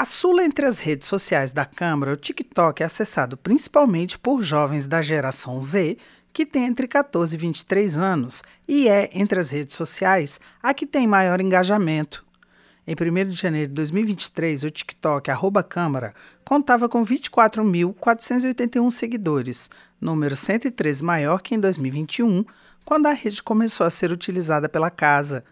Caçula entre as redes sociais da Câmara, o TikTok é acessado principalmente por jovens da geração Z, que tem entre 14 e 23 anos, e é, entre as redes sociais, a que tem maior engajamento. Em 1 de janeiro de 2023, o TikTok arroba Câmara contava com 24.481 seguidores, número 113 maior que em 2021, quando a rede começou a ser utilizada pela casa.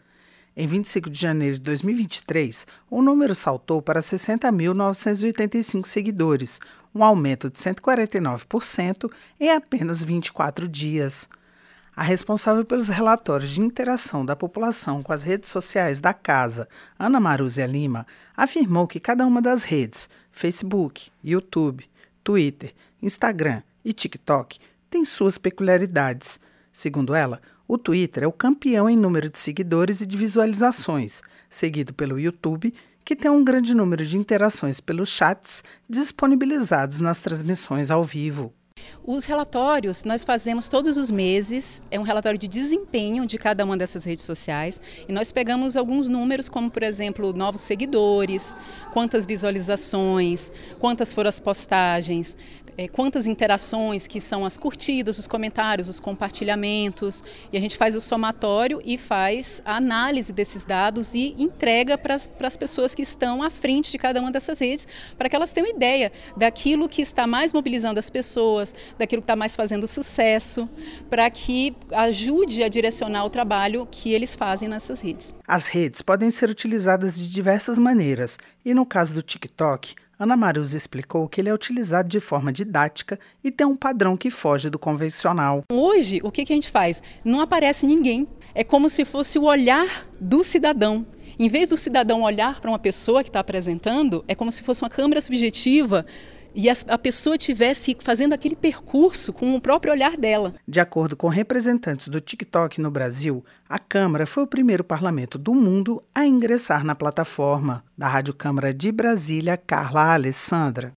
Em 25 de janeiro de 2023, o número saltou para 60.985 seguidores, um aumento de 149% em apenas 24 dias. A responsável pelos relatórios de interação da população com as redes sociais da casa, Ana Marúzia Lima, afirmou que cada uma das redes, Facebook, YouTube, Twitter, Instagram e TikTok, tem suas peculiaridades. Segundo ela, o Twitter é o campeão em número de seguidores e de visualizações, seguido pelo YouTube, que tem um grande número de interações pelos chats disponibilizados nas transmissões ao vivo. Os relatórios nós fazemos todos os meses, é um relatório de desempenho de cada uma dessas redes sociais e nós pegamos alguns números, como por exemplo, novos seguidores, quantas visualizações, quantas foram as postagens, é, quantas interações, que são as curtidas, os comentários, os compartilhamentos, e a gente faz o somatório e faz a análise desses dados e entrega para as pessoas que estão à frente de cada uma dessas redes, para que elas tenham ideia daquilo que está mais mobilizando as pessoas, daquilo que está mais fazendo sucesso, para que ajude a direcionar o trabalho que eles fazem nessas redes. As redes podem ser utilizadas de diversas maneiras e, no caso do TikTok, Ana Maruz explicou que ele é utilizado de forma didática e tem um padrão que foge do convencional. Hoje, o que, que a gente faz? Não aparece ninguém. É como se fosse o olhar do cidadão. Em vez do cidadão olhar para uma pessoa que está apresentando, é como se fosse uma câmera subjetiva e a, a pessoa estivesse fazendo aquele percurso com o próprio olhar dela. De acordo com representantes do TikTok no Brasil, a Câmara foi o primeiro parlamento do mundo a ingressar na plataforma. Da Rádio Câmara de Brasília, Carla Alessandra.